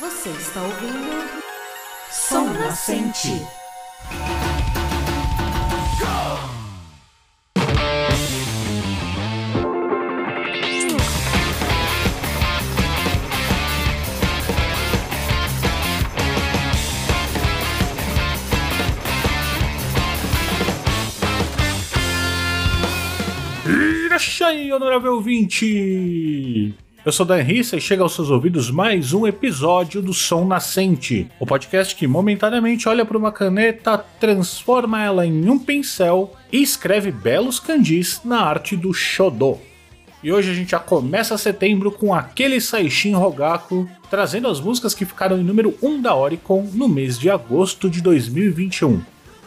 Você está ouvindo Som Nascente. Irachai, honorável ouvinte! Eu sou Dan Rissa e chega aos seus ouvidos mais um episódio do Som Nascente, o podcast que momentaneamente olha para uma caneta, transforma ela em um pincel e escreve belos kanjis na arte do Shodo. E hoje a gente já começa setembro com aquele Saishin Rogaku, trazendo as músicas que ficaram em número 1 da Oricon no mês de agosto de 2021.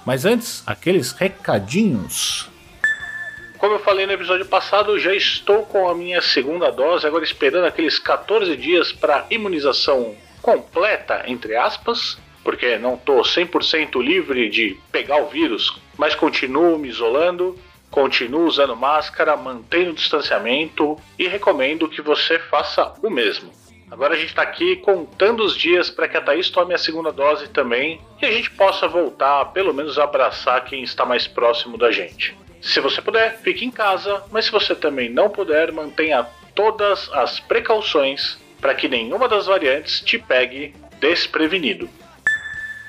Mas antes, aqueles recadinhos. Como eu falei no episódio passado, já estou com a minha segunda dose, agora esperando aqueles 14 dias para imunização completa, entre aspas, porque não estou 100% livre de pegar o vírus, mas continuo me isolando, continuo usando máscara, mantendo o distanciamento e recomendo que você faça o mesmo. Agora a gente está aqui contando os dias para que a Thaís tome a segunda dose também e a gente possa voltar, pelo menos abraçar quem está mais próximo da gente. Se você puder, fique em casa, mas se você também não puder, mantenha todas as precauções para que nenhuma das variantes te pegue desprevenido.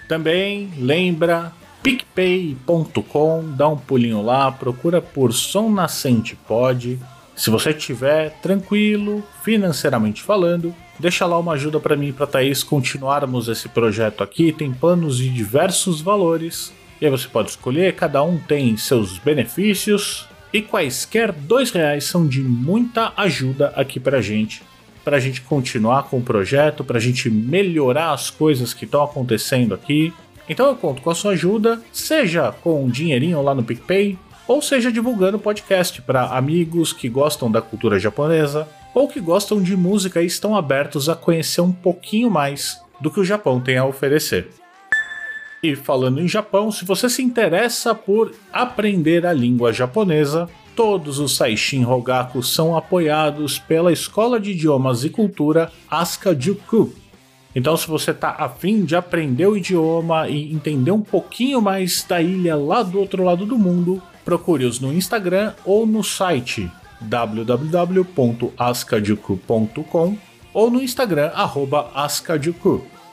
Também lembra picpay.com, dá um pulinho lá, procura por Som Nascente Pod. Se você tiver tranquilo, financeiramente falando, deixa lá uma ajuda para mim e para Thaís continuarmos esse projeto aqui. Tem planos de diversos valores e aí você pode escolher, cada um tem seus benefícios e quaisquer dois reais são de muita ajuda aqui pra gente, pra gente continuar com o projeto, pra gente melhorar as coisas que estão acontecendo aqui. Então eu conto com a sua ajuda, seja com um dinheirinho lá no PicPay, ou seja divulgando o podcast para amigos que gostam da cultura japonesa ou que gostam de música e estão abertos a conhecer um pouquinho mais do que o Japão tem a oferecer. E falando em Japão, se você se interessa por aprender a língua japonesa, todos os Saishin Rogaku são apoiados pela Escola de Idiomas e Cultura Asuka. Então, se você está afim de aprender o idioma e entender um pouquinho mais da ilha lá do outro lado do mundo, procure-os no Instagram ou no site www.askajuku.com ou no Instagram arroba.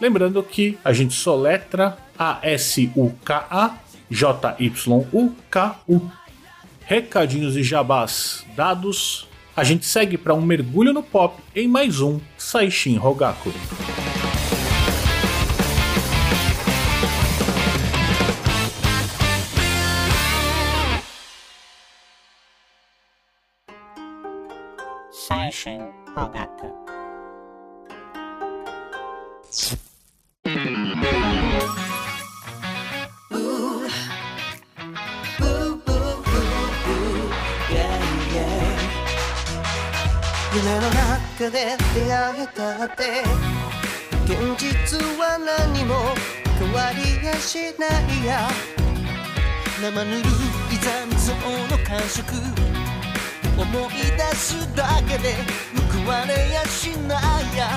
Lembrando que a gente soletra A-S-U-K-A, J-Y-U-K-U. Recadinhos e jabás dados, a gente segue para um mergulho no pop em mais um Saishin Rogaku. Saishin Rogaku. 夢の中で出会えたって現実は何も変わりやしないや生ぬるい残像の感触思い出すだけで報われやしないや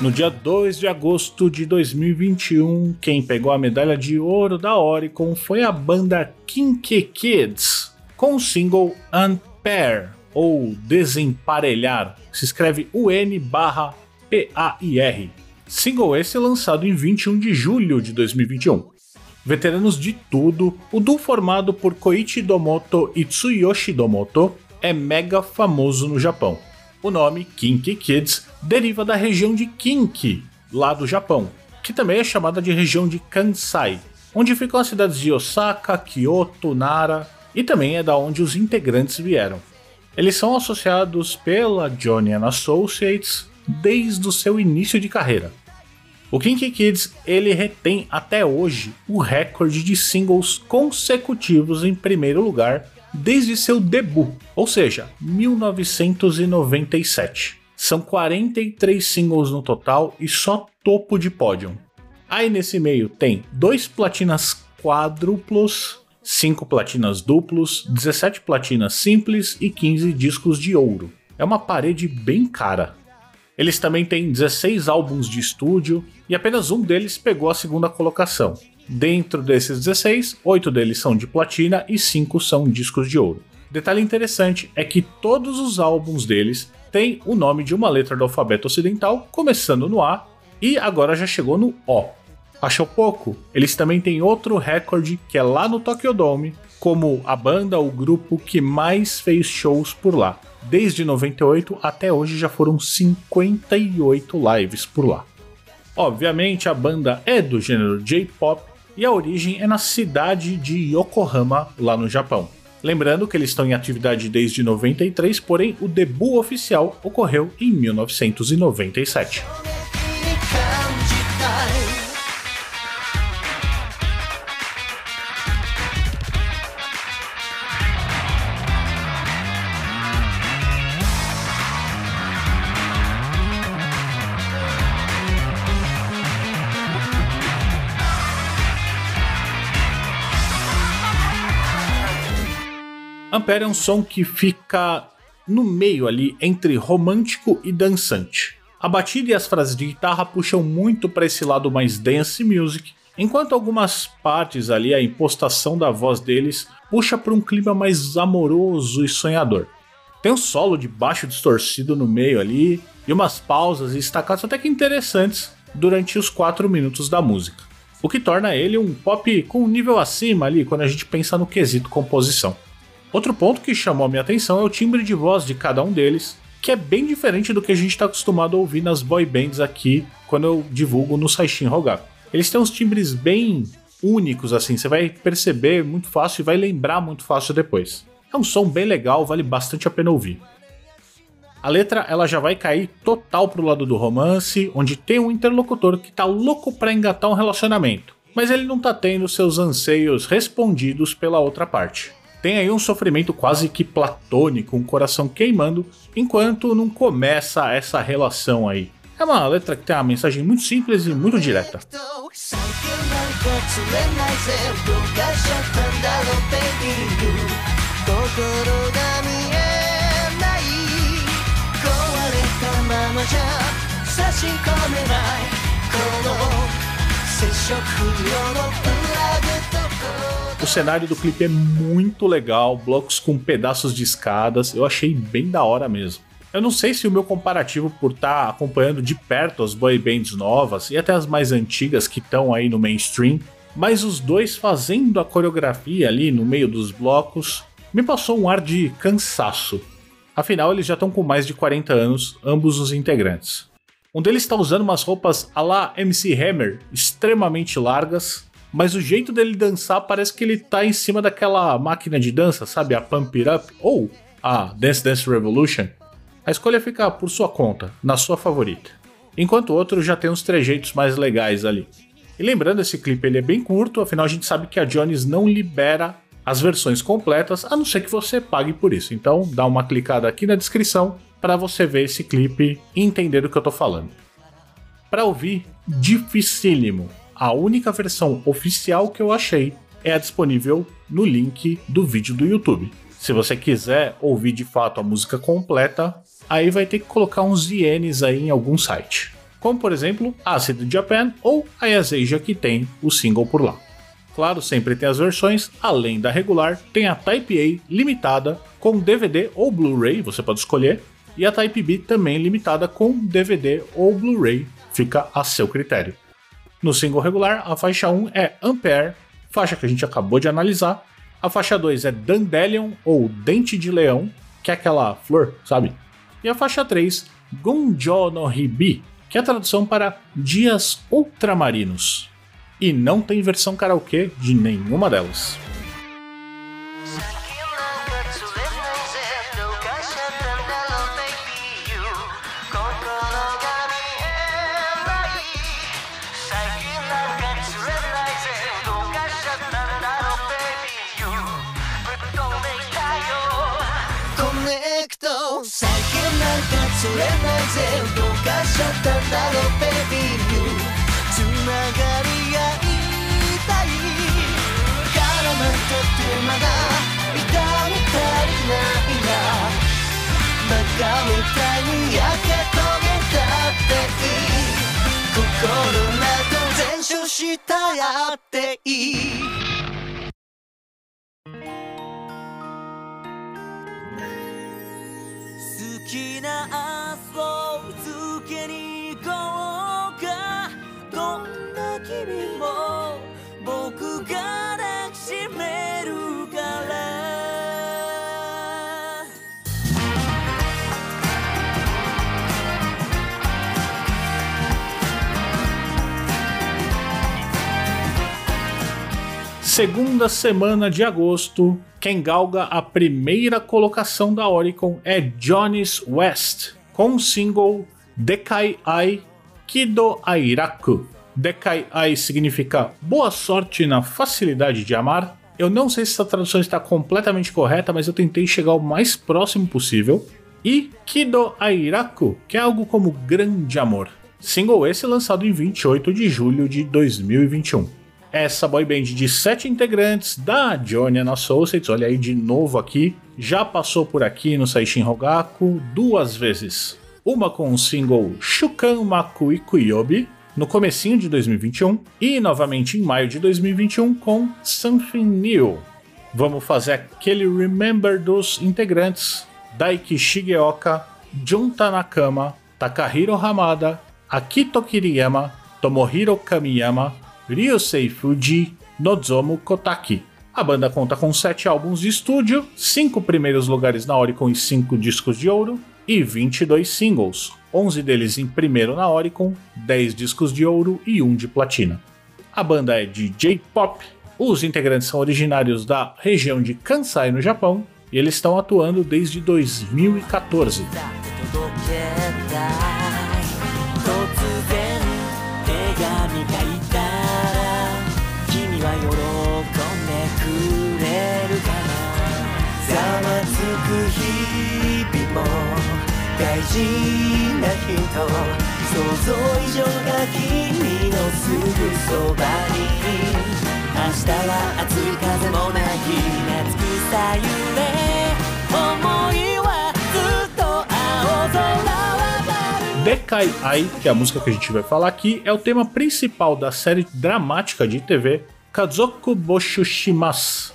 No dia 2 de agosto de 2021, quem pegou a medalha de ouro da Oricon foi a banda Kinky Kids, com o single Unpair, ou Desemparelhar, se escreve UN barra P-A-I-R. Single esse lançado em 21 de julho de 2021. Veteranos de tudo, o duo formado por Koichi Domoto e Tsuyoshi Domoto é mega famoso no Japão. O nome Kinky Kids deriva da região de Kinki, lá do Japão, que também é chamada de região de Kansai, onde ficam as cidades de Osaka, Kyoto, Nara e também é da onde os integrantes vieram. Eles são associados pela Johnny Associates desde o seu início de carreira. O Kinky Kids ele retém até hoje o recorde de singles consecutivos em primeiro lugar desde seu debut, ou seja, 1997. São 43 singles no total e só topo de pódio. Aí nesse meio tem dois platinas quádruplos, 5 platinas duplos, 17 platinas simples e 15 discos de ouro. É uma parede bem cara. Eles também têm 16 álbuns de estúdio e apenas um deles pegou a segunda colocação. Dentro desses 16, 8 deles são de platina e 5 são discos de ouro. Detalhe interessante é que todos os álbuns deles têm o nome de uma letra do alfabeto ocidental, começando no A e agora já chegou no O. Achou pouco? Eles também têm outro recorde que é lá no Tokyo Dome, como a banda ou grupo que mais fez shows por lá. Desde 98 até hoje já foram 58 lives por lá. Obviamente a banda é do gênero J-pop e a origem é na cidade de Yokohama, lá no Japão. Lembrando que eles estão em atividade desde 93, porém o debut oficial ocorreu em 1997. Ampere é um som que fica no meio ali entre romântico e dançante. A batida e as frases de guitarra puxam muito para esse lado mais dance music, enquanto algumas partes ali, a impostação da voz deles puxa para um clima mais amoroso e sonhador. Tem um solo de baixo distorcido no meio ali e umas pausas e estacados até que interessantes durante os 4 minutos da música, o que torna ele um pop com um nível acima ali quando a gente pensa no quesito composição. Outro ponto que chamou a minha atenção é o timbre de voz de cada um deles, que é bem diferente do que a gente está acostumado a ouvir nas boy bands aqui quando eu divulgo no Saishin Rogaku. Eles têm uns timbres bem únicos, assim, você vai perceber muito fácil e vai lembrar muito fácil depois. É um som bem legal, vale bastante a pena ouvir. A letra ela já vai cair total pro lado do romance, onde tem um interlocutor que tá louco para engatar um relacionamento, mas ele não tá tendo seus anseios respondidos pela outra parte. Tem aí um sofrimento quase que platônico, um coração queimando, enquanto não começa essa relação aí. É uma letra que tem uma mensagem muito simples e muito direta. O cenário do clipe é muito legal, blocos com pedaços de escadas, eu achei bem da hora mesmo. Eu não sei se o meu comparativo por estar tá acompanhando de perto as boy bands novas e até as mais antigas que estão aí no mainstream, mas os dois fazendo a coreografia ali no meio dos blocos me passou um ar de cansaço. Afinal, eles já estão com mais de 40 anos, ambos os integrantes. Um deles está usando umas roupas a la MC Hammer, extremamente largas, mas o jeito dele dançar parece que ele tá em cima daquela máquina de dança, sabe? A Pump It Up ou a Dance Dance Revolution. A escolha fica por sua conta, na sua favorita. Enquanto o outro já tem uns trejeitos mais legais ali. E lembrando, esse clipe ele é bem curto, afinal a gente sabe que a Jones não libera as versões completas, a não ser que você pague por isso. Então dá uma clicada aqui na descrição para você ver esse clipe e entender do que eu tô falando. Para ouvir, dificílimo a única versão oficial que eu achei é a disponível no link do vídeo do YouTube. Se você quiser ouvir de fato a música completa, aí vai ter que colocar uns ienes aí em algum site. Como por exemplo, Acid Japan ou a Yaseja que tem o single por lá. Claro, sempre tem as versões, além da regular, tem a Type A limitada com DVD ou Blu-ray, você pode escolher, e a Type B também limitada com DVD ou Blu-ray, fica a seu critério. No single regular, a faixa 1 é Ampere, faixa que a gente acabou de analisar. A faixa 2 é Dandelion ou Dente de Leão, que é aquela flor, sabe? E a faixa 3, Gonjo no Hibi, que é a tradução para Dias Ultramarinos. E não tem versão karaokê de nenhuma delas. ったんだろうベビーユつながり合いたい。絡まっててまだ痛み足りないなバカみたいに焼け焦げたっていい心など全焼したやっていい。好きな愛 Segunda semana de agosto, quem galga a primeira colocação da Oricon é Johnny's West, com o single Dekai Ai Kido Airaku. Dekai Ai significa boa sorte na facilidade de amar. Eu não sei se essa tradução está completamente correta, mas eu tentei chegar o mais próximo possível. E Kido Airaku, que é algo como grande amor. Single esse lançado em 28 de julho de 2021 essa boy band de sete integrantes da Johnny and Associates, olha aí de novo aqui, já passou por aqui no Saishin Rogaku duas vezes. Uma com o single Shukan Makui Kuyobi, no comecinho de 2021, e novamente em maio de 2021 com Something New. Vamos fazer aquele remember dos integrantes Daiki Shigeoka, Junta Nakama, Takahiro Hamada, Akito Kiriyama, Tomohiro Kamiyama, Ryusei Fuji, Nozomu Kotaki. A banda conta com 7 álbuns de estúdio, 5 primeiros lugares na Oricon e 5 discos de ouro, e 22 singles, 11 deles em primeiro na Oricon, 10 discos de ouro e 1 de platina. A banda é de J-pop, os integrantes são originários da região de Kansai, no Japão, e eles estão atuando desde 2014. 事な人想像以上が君のすぐそばに明日は暑い風もなき夏草揺れ思いはずっと青空は Dekai Ai, que é a música que a gente vai falar aqui, é o tema principal da série dramática de TV Kazoku Boshushimasu.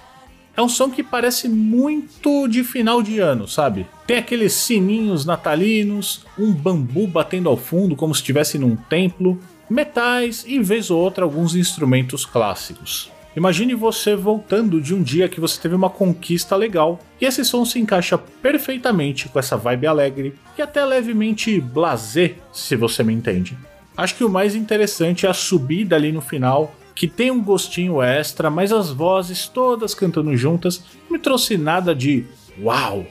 é um som que parece muito de final de ano, sabe? Tem aqueles sininhos natalinos, um bambu batendo ao fundo como se estivesse num templo, metais e vez ou outra alguns instrumentos clássicos. Imagine você voltando de um dia que você teve uma conquista legal, e esse som se encaixa perfeitamente com essa vibe alegre e até levemente blasé, se você me entende. Acho que o mais interessante é a subida ali no final, que tem um gostinho extra, mas as vozes todas cantando juntas me trouxe nada de uau.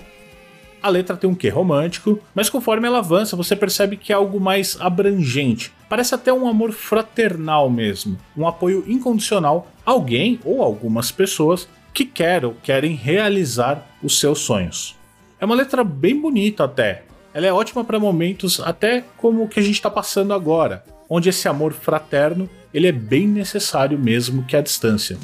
A letra tem um quê romântico, mas conforme ela avança, você percebe que é algo mais abrangente. Parece até um amor fraternal mesmo, um apoio incondicional a alguém ou algumas pessoas que querem ou querem realizar os seus sonhos. É uma letra bem bonita até. Ela é ótima para momentos até como o que a gente está passando agora, onde esse amor fraterno ele é bem necessário mesmo que a distância.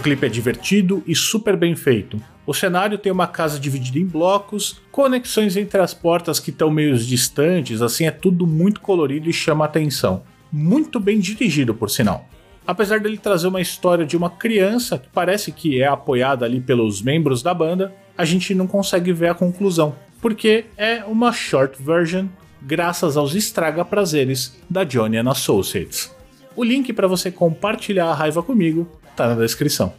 Clipe é divertido e super bem feito. O cenário tem uma casa dividida em blocos, conexões entre as portas que estão meio distantes, assim é tudo muito colorido e chama atenção. Muito bem dirigido, por sinal. Apesar dele trazer uma história de uma criança que parece que é apoiada ali pelos membros da banda, a gente não consegue ver a conclusão, porque é uma short version graças aos estraga prazeres da Johnny and Associates. O link para você compartilhar a raiva comigo tá na descrição.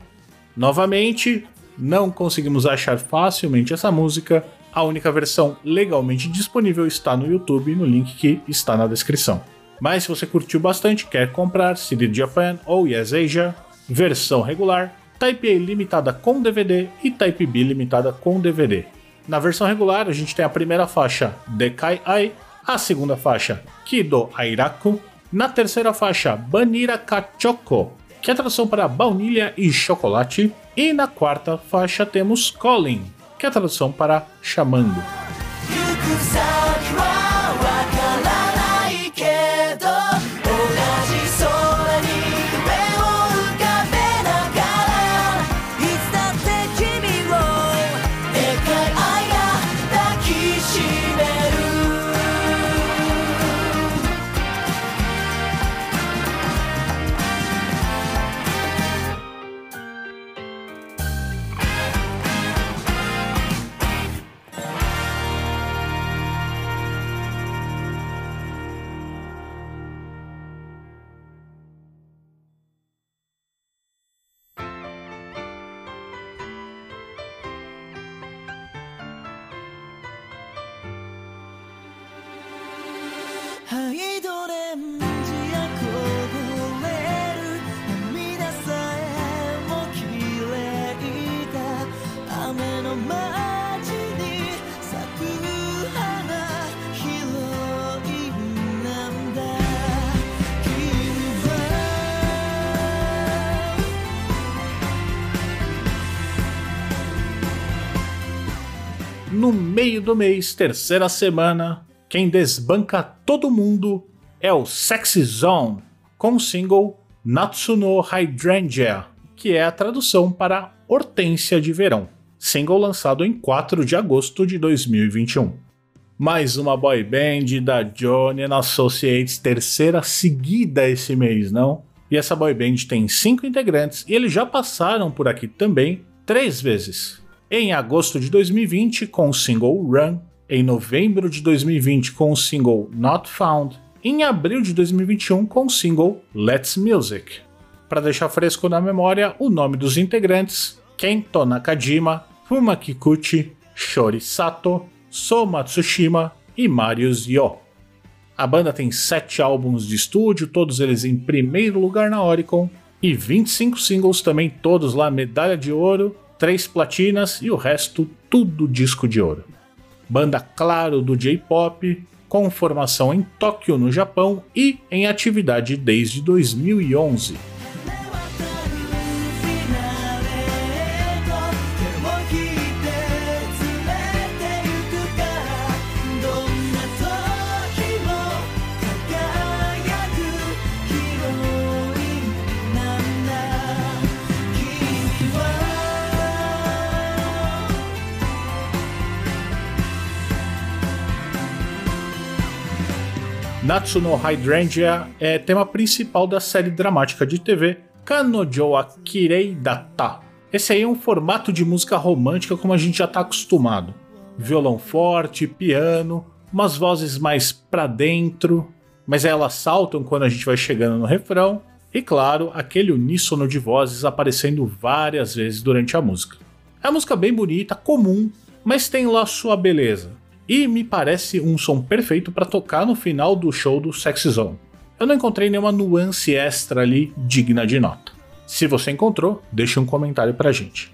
Novamente, não conseguimos achar facilmente essa música. A única versão legalmente disponível está no YouTube, no link que está na descrição. Mas se você curtiu bastante, quer comprar CD Japan ou Yes Asia, versão regular, Type A limitada com DVD e Type B limitada com DVD. Na versão regular, a gente tem a primeira faixa Dekai Ai, a segunda faixa Kido Airaku, Na terceira faixa, Banira Cachoco, que é a tradução para baunilha e chocolate. E na quarta faixa temos Calling, que é a tradução para chamando. No meio do mês, terceira semana, quem desbanca todo mundo é o Sexy Zone, com o single Natsuno Hydrangea, que é a tradução para Hortência de Verão, single lançado em 4 de agosto de 2021. Mais uma boy band da Johnny Associates, terceira seguida esse mês, não? E essa boy band tem cinco integrantes e eles já passaram por aqui também três vezes. Em agosto de 2020 com o single Run, em novembro de 2020 com o single Not Found, em abril de 2021 com o single Let's Music. Para deixar fresco na memória o nome dos integrantes: Kento Nakajima, Fuma Kikuchi, Shori Sato, So Matsushima e Marius Yo. A banda tem 7 álbuns de estúdio, todos eles em primeiro lugar na Oricon, e 25 singles também, todos lá medalha de ouro, 3 platinas e o resto tudo disco de ouro. Banda claro do J-pop, com formação em Tóquio, no Japão e em atividade desde 2011. Natsuno Hydrangea é tema principal da série dramática de TV Kanojo wa Kirei Data. Esse aí é um formato de música romântica como a gente já está acostumado. Violão forte, piano, umas vozes mais pra dentro, mas elas saltam quando a gente vai chegando no refrão, e claro, aquele uníssono de vozes aparecendo várias vezes durante a música. É uma música bem bonita, comum, mas tem lá sua beleza. E me parece um som perfeito para tocar no final do show do Sexy Zone. Eu não encontrei nenhuma nuance extra ali digna de nota. Se você encontrou, deixe um comentário pra gente.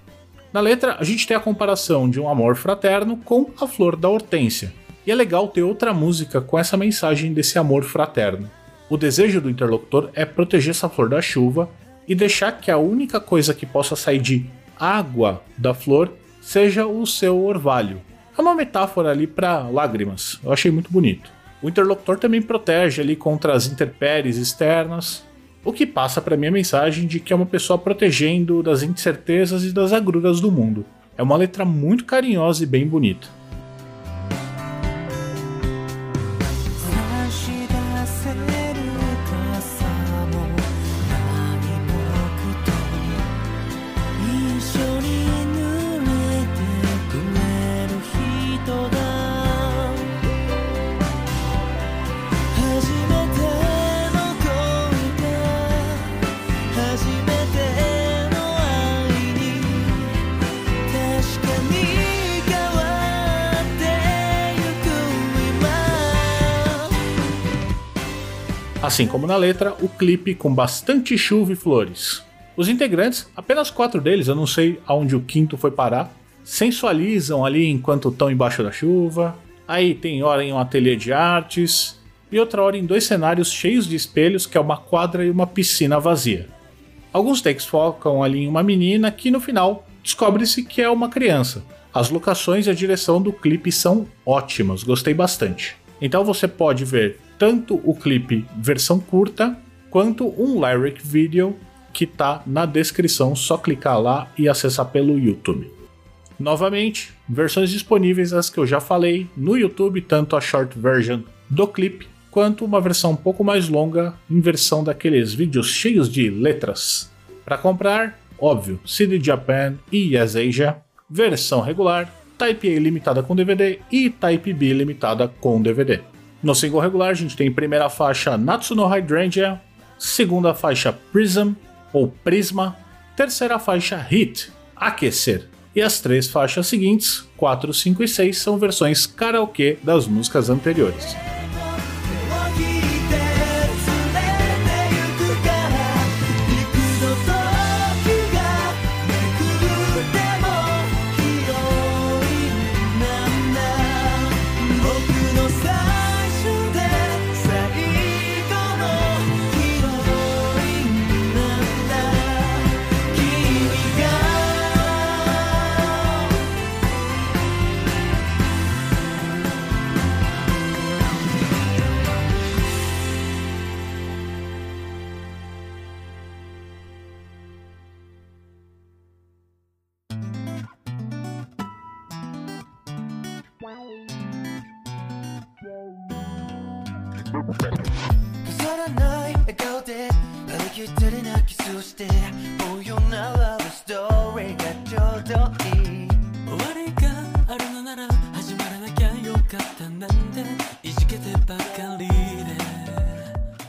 Na letra, a gente tem a comparação de um amor fraterno com a flor da hortência. E é legal ter outra música com essa mensagem desse amor fraterno. O desejo do interlocutor é proteger essa flor da chuva e deixar que a única coisa que possa sair de água da flor seja o seu orvalho. É uma metáfora ali para lágrimas. Eu achei muito bonito. O interlocutor também protege ali contra as intempéries externas, o que passa para mim a mensagem de que é uma pessoa protegendo das incertezas e das agruras do mundo. É uma letra muito carinhosa e bem bonita. Assim como na letra, o clipe com bastante chuva e flores. Os integrantes, apenas quatro deles, eu não sei aonde o quinto foi parar, sensualizam ali enquanto estão embaixo da chuva. Aí tem hora em um ateliê de artes, e outra hora em dois cenários cheios de espelhos, que é uma quadra e uma piscina vazia. Alguns takes focam ali em uma menina que no final descobre-se que é uma criança. As locações e a direção do clipe são ótimas, gostei bastante. Então você pode ver tanto o clipe versão curta quanto um lyric video que tá na descrição, só clicar lá e acessar pelo YouTube. Novamente, versões disponíveis as que eu já falei no YouTube, tanto a short version do clipe quanto uma versão um pouco mais longa em versão daqueles vídeos cheios de letras. Para comprar, óbvio, CD Japan e Yes Asia, versão regular, Type A limitada com DVD e Type B limitada com DVD. No single regular, a gente tem primeira faixa Natsuno Hydrangea, segunda faixa Prism ou Prisma, terceira faixa Hit, Aquecer. E as três faixas seguintes, 4, 5 e 6, são versões karaokê das músicas anteriores.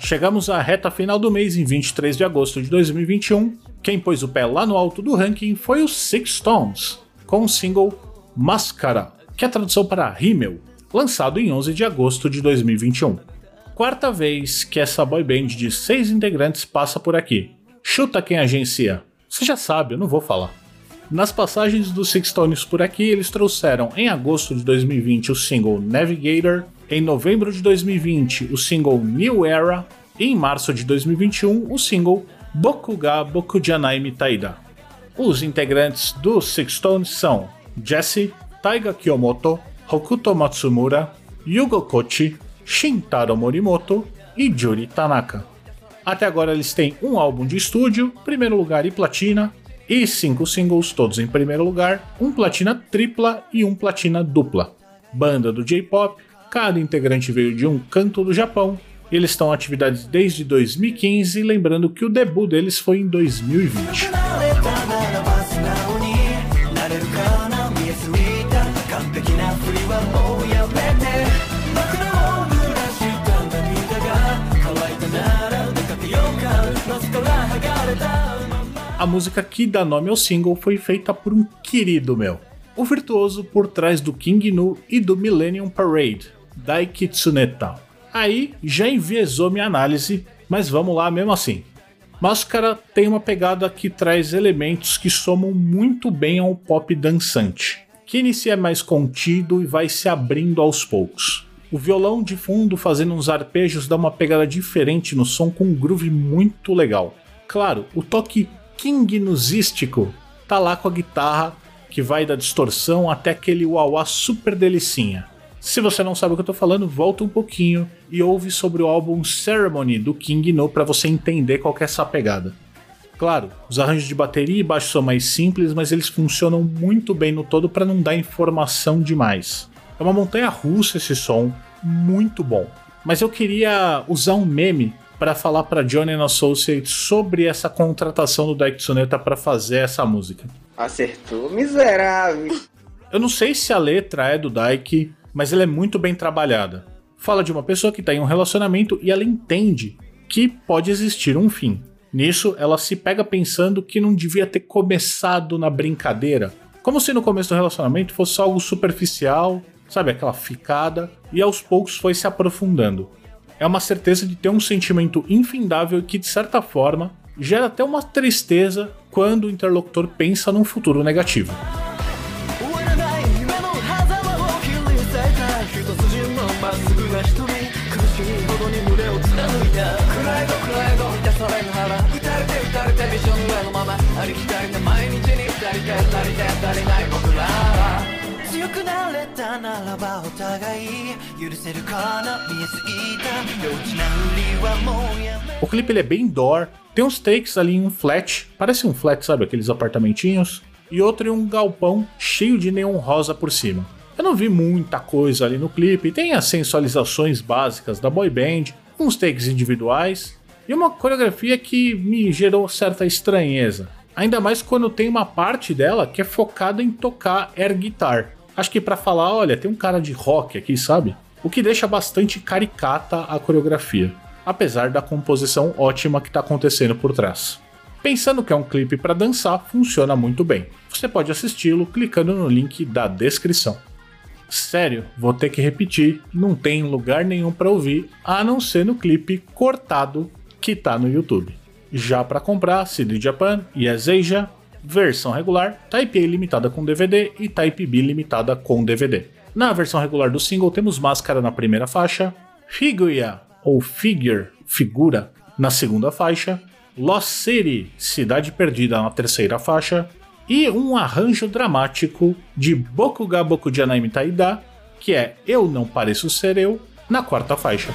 Chegamos à reta final do mês em 23 de agosto de 2021. Quem pôs o pé lá no alto do ranking foi o Six Stones, com o single Máscara, que é a tradução para Rímel, lançado em 11 de agosto de 2021. Quarta vez que essa boy band de seis integrantes passa por aqui. Chuta quem agencia. Você já sabe, eu não vou falar. Nas passagens dos Six Stones por aqui, eles trouxeram em agosto de 2020 o single Navigator, em novembro de 2020 o single New Era e em março de 2021 o single Bokuga Bokujanai Mitaida. Os integrantes do Six Stones são Jesse, Taiga Kiyomoto, Hokuto Matsumura, Yugo Kochi, Shintaro Morimoto e Juri Tanaka. Até agora eles têm um álbum de estúdio, primeiro lugar e platina, e cinco singles, todos em primeiro lugar, um platina tripla e um platina dupla. Banda do J-pop, cada integrante veio de um canto do Japão eles estão atividades desde 2015, lembrando que o debut deles foi em 2020. A música que dá nome ao single foi feita por um querido meu, o virtuoso por trás do King Nu e do Millennium Parade, Daiki Tsuneta. Aí já enviesou minha análise, mas vamos lá mesmo assim. Máscara tem uma pegada que traz elementos que somam muito bem ao pop dançante, que inicia mais contido e vai se abrindo aos poucos. O violão de fundo fazendo uns arpejos dá uma pegada diferente no som com um groove muito legal. Claro, o toque kingnusístico tá lá com a guitarra que vai da distorção até aquele wah super delicinha. Se você não sabe o que eu tô falando, volta um pouquinho e ouve sobre o álbum Ceremony do King No para você entender qual é essa pegada. Claro, os arranjos de bateria e baixo são mais simples, mas eles funcionam muito bem no todo para não dar informação demais. É uma montanha russa esse som, muito bom. Mas eu queria usar um meme para falar para Johnny Associates sobre essa contratação do Daik Tsuneta para fazer essa música. Acertou, miserável. Eu não sei se a letra é do Daik, mas ela é muito bem trabalhada. Fala de uma pessoa que está em um relacionamento e ela entende que pode existir um fim. Nisso, ela se pega pensando que não devia ter começado na brincadeira, como se no começo do relacionamento fosse algo superficial, sabe, aquela ficada, e aos poucos foi se aprofundando. É uma certeza de ter um sentimento infindável que, de certa forma, gera até uma tristeza quando o interlocutor pensa num futuro negativo. ありきたりな毎日に足りて足りて足りない僕らは強くなれたならばお互い許せるかな見えすぎた幼稚なふりはもうやめ O clipe ele é bem door, tem uns takes ali em um flat, parece um flat, sabe, aqueles apartamentinhos, e outro em um galpão cheio de neon rosa por cima. Eu não vi muita coisa ali no clipe, tem as sensualizações básicas da boy band, uns takes individuais e uma coreografia que me gerou certa estranheza. Ainda mais quando tem uma parte dela que é focada em tocar air guitar. Acho que pra falar, olha, tem um cara de rock aqui, sabe? O que deixa bastante caricata a coreografia, apesar da composição ótima que tá acontecendo por trás. Pensando que é um clipe para dançar, funciona muito bem. Você pode assisti-lo clicando no link da descrição. Sério, vou ter que repetir, não tem lugar nenhum para ouvir, a não ser no clipe cortado que tá no YouTube. Já para comprar, CD Japan e Asia, versão regular, Type A limitada com DVD e Type B limitada com DVD. Na versão regular do single temos máscara na primeira faixa, Figuya ou Figure, figura, na segunda faixa, Lost City, Cidade Perdida na terceira faixa, e um arranjo dramático de Bokuga Bokujanai Taida, que é Eu Não Pareço Ser Eu, na quarta faixa.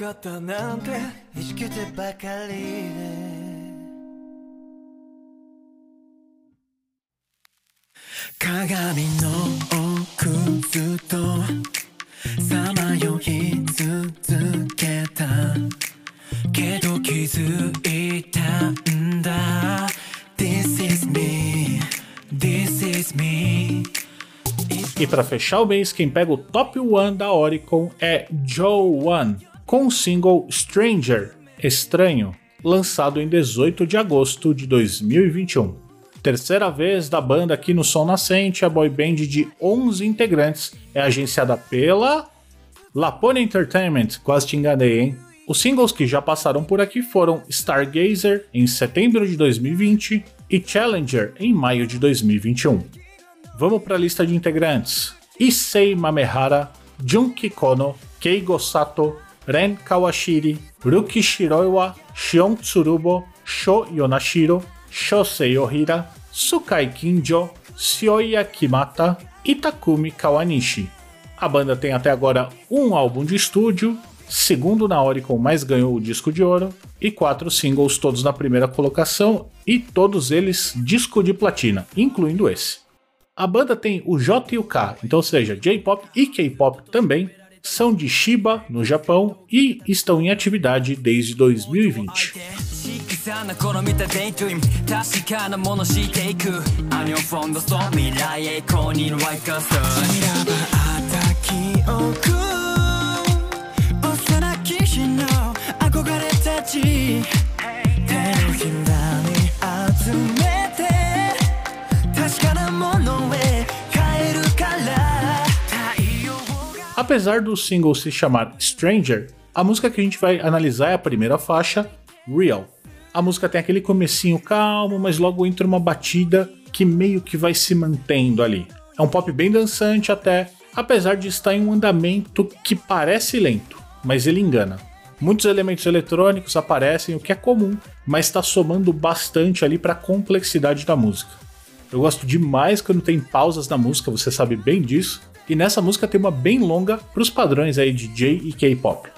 きゃよかったなんて意識てばかりで鏡の奥ずっとさまよい続けたけど気づいたんだ This is me This is me E para fechar o mês, quem pega o top 1 da Oricon é Joe One, com o single Stranger, Estranho, lançado em 18 de agosto de 2021. Terceira vez da banda aqui no Som Nascente, a boy band de 11 integrantes é agenciada pela Lapone Entertainment, quase te enganei, hein? Os singles que já passaram por aqui foram Stargazer em setembro de 2020 e Challenger em maio de 2021. Vamos para a lista de integrantes: Issei Mamehara, Junki Kono, Keigo Sato, Ren Kawashiri, Ruki Shiroiwa, Shion Tsurubo, Sho Yonashiro, Shosei Ohira, Sukai Kinjo, Sioya Kimata e Takumi Kawanishi. A banda tem até agora um álbum de estúdio, segundo na Oricon, mas ganhou o disco de ouro, e quatro singles, todos na primeira colocação, e todos eles disco de platina, incluindo esse. A banda tem o J e o K, então seja, J-pop e K-pop também, são de Shiba, no Japão, e estão em atividade desde 2020. Apesar do single se chamar Stranger, a música que a gente vai analisar é a primeira faixa, Real. A música tem aquele comecinho calmo, mas logo entra uma batida que meio que vai se mantendo ali. É um pop bem dançante até, apesar de estar em um andamento que parece lento, mas ele engana. Muitos elementos eletrônicos aparecem, o que é comum, mas está somando bastante ali para a complexidade da música. Eu gosto demais quando tem pausas na música, você sabe bem disso. E nessa música tem uma bem longa para os padrões aí de J e K-pop.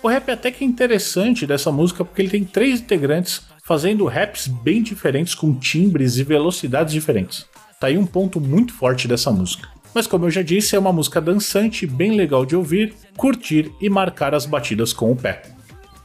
O rap até que é interessante dessa música porque ele tem três integrantes fazendo raps bem diferentes com timbres e velocidades diferentes. Tá aí um ponto muito forte dessa música. Mas como eu já disse, é uma música dançante, bem legal de ouvir, curtir e marcar as batidas com o pé.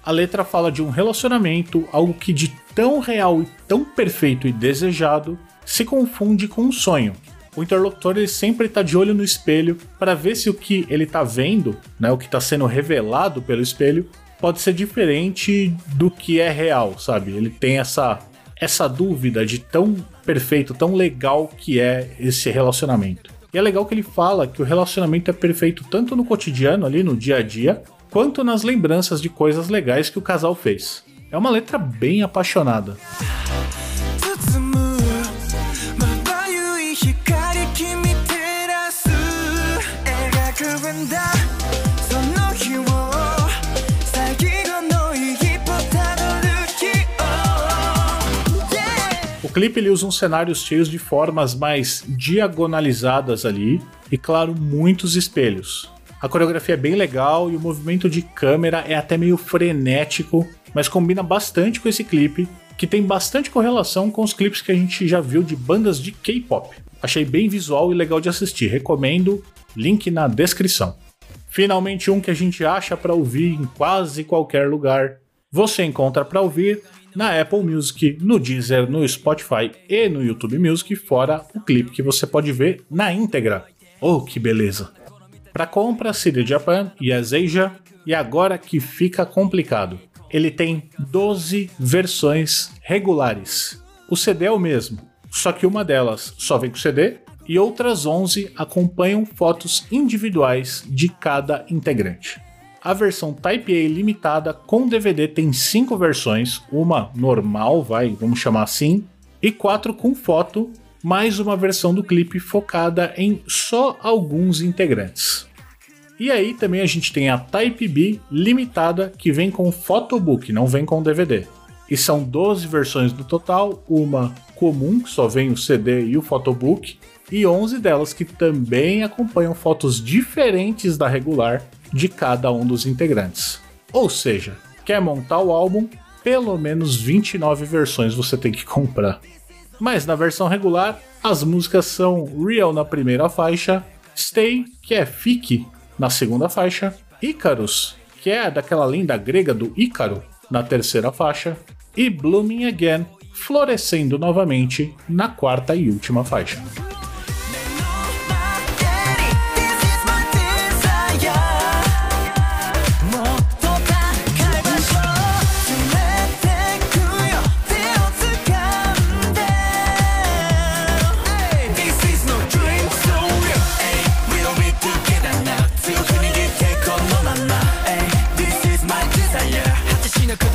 A letra fala de um relacionamento, algo que de tão real e tão perfeito e desejado se confunde com um sonho. O interlocutor ele sempre está de olho no espelho para ver se o que ele está vendo, né, o que está sendo revelado pelo espelho, pode ser diferente do que é real, sabe? Ele tem essa essa dúvida de tão perfeito, tão legal que é esse relacionamento. E é legal que ele fala que o relacionamento é perfeito tanto no cotidiano, ali no dia a dia, quanto nas lembranças de coisas legais que o casal fez. É uma letra bem apaixonada. O clipe ele usa uns cenários cheios de formas mais diagonalizadas ali e, claro, muitos espelhos. A coreografia é bem legal e o movimento de câmera é até meio frenético, mas combina bastante com esse clipe, que tem bastante correlação com os clipes que a gente já viu de bandas de K-pop. Achei bem visual e legal de assistir, recomendo, link na descrição. Finalmente um que a gente acha para ouvir em quase qualquer lugar. Você encontra para ouvir na Apple Music, no Deezer, no Spotify e no YouTube Music, fora o clipe que você pode ver na íntegra. Oh, que beleza! Para compra, CD Japan e Asia, e agora que fica complicado. Ele tem 12 versões regulares. O CD é o mesmo, só que uma delas só vem com CD e outras 11 acompanham fotos individuais de cada integrante. A versão Type A limitada com DVD tem 5 versões, uma normal, vai, vamos chamar assim, e 4 com foto, mais uma versão do clipe focada em só alguns integrantes. E aí também a gente tem a Type B limitada que vem com photobook, não vem com DVD. E são 12 versões no total, uma comum, que só vem o CD e o photobook, e 11 delas que também acompanham fotos diferentes da regular de cada um dos integrantes. Ou seja, quer montar o álbum, pelo menos 29 versões você tem que comprar. Mas na versão regular, as músicas são Real na primeira faixa, Stay, que é Fique, na segunda faixa, Icarus, que é daquela lenda grega do Ícaro, na terceira faixa, e Blooming Again, florescendo novamente na quarta e última faixa.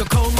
てし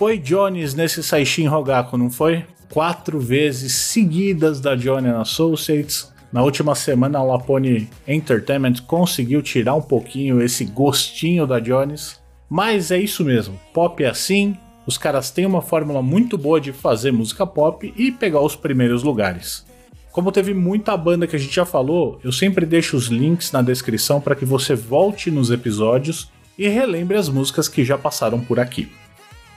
foi Jones nesse Saishin Rogaku, não foi? Quatro vezes seguidas da Johnny Associates. Na última semana, a Lapone Entertainment conseguiu tirar um pouquinho esse gostinho da Jones. Mas é isso mesmo, pop é assim. Os caras têm uma fórmula muito boa de fazer música pop e pegar os primeiros lugares. Como teve muita banda que a gente já falou, eu sempre deixo os links na descrição para que você volte nos episódios e relembre as músicas que já passaram por aqui.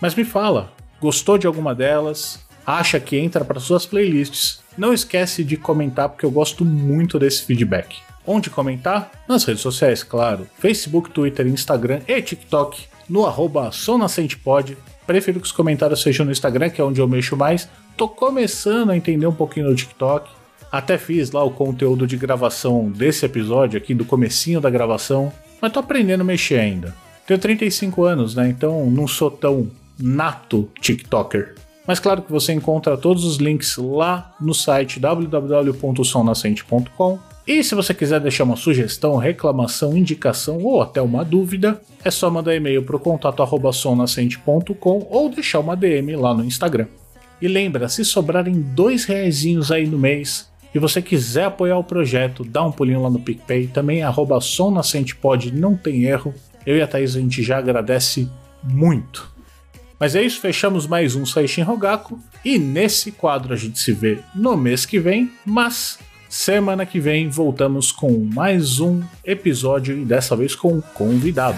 Mas me fala, gostou de alguma delas? Acha que entra para suas playlists? Não esquece de comentar porque eu gosto muito desse feedback. Onde comentar? Nas redes sociais, claro. Facebook, Twitter, Instagram e TikTok. No arroba sonascentepod. Prefiro que os comentários sejam no Instagram, que é onde eu mexo mais. Tô começando a entender um pouquinho no TikTok. Até fiz lá o conteúdo de gravação desse episódio aqui, do comecinho da gravação. Mas tô aprendendo a mexer ainda. Tenho 35 anos, né? Então não sou tão nato TikToker. Mas claro que você encontra todos os links lá no site www.somnascente.com E se você quiser deixar uma sugestão, reclamação, indicação ou até uma dúvida, é só mandar e-mail para o contato arroba somnascente.com ou deixar uma DM lá no Instagram. E lembra, se sobrarem dois reaisinhos aí no mês e você quiser apoiar o projeto, dá um pulinho lá no PicPay, também é arroba somnascentepod, não tem erro. Eu e a Thaís a gente já agradece muito. Mas é isso, fechamos mais um Saishin Rogaku e nesse quadro a gente se vê no mês que vem, mas semana que vem voltamos com mais um episódio e dessa vez com um convidado.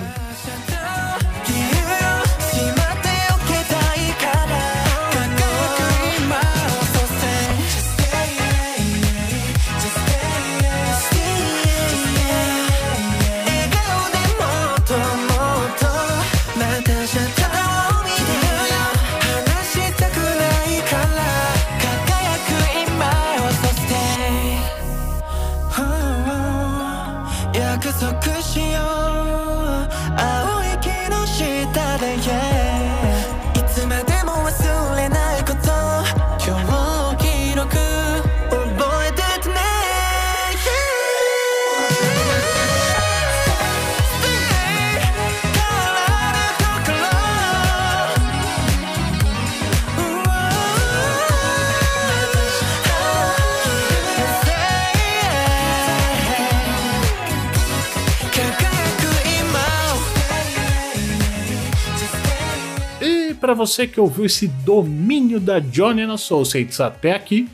Você que ouviu esse domínio da Johnny Associates até aqui,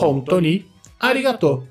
Hontoni Arigato.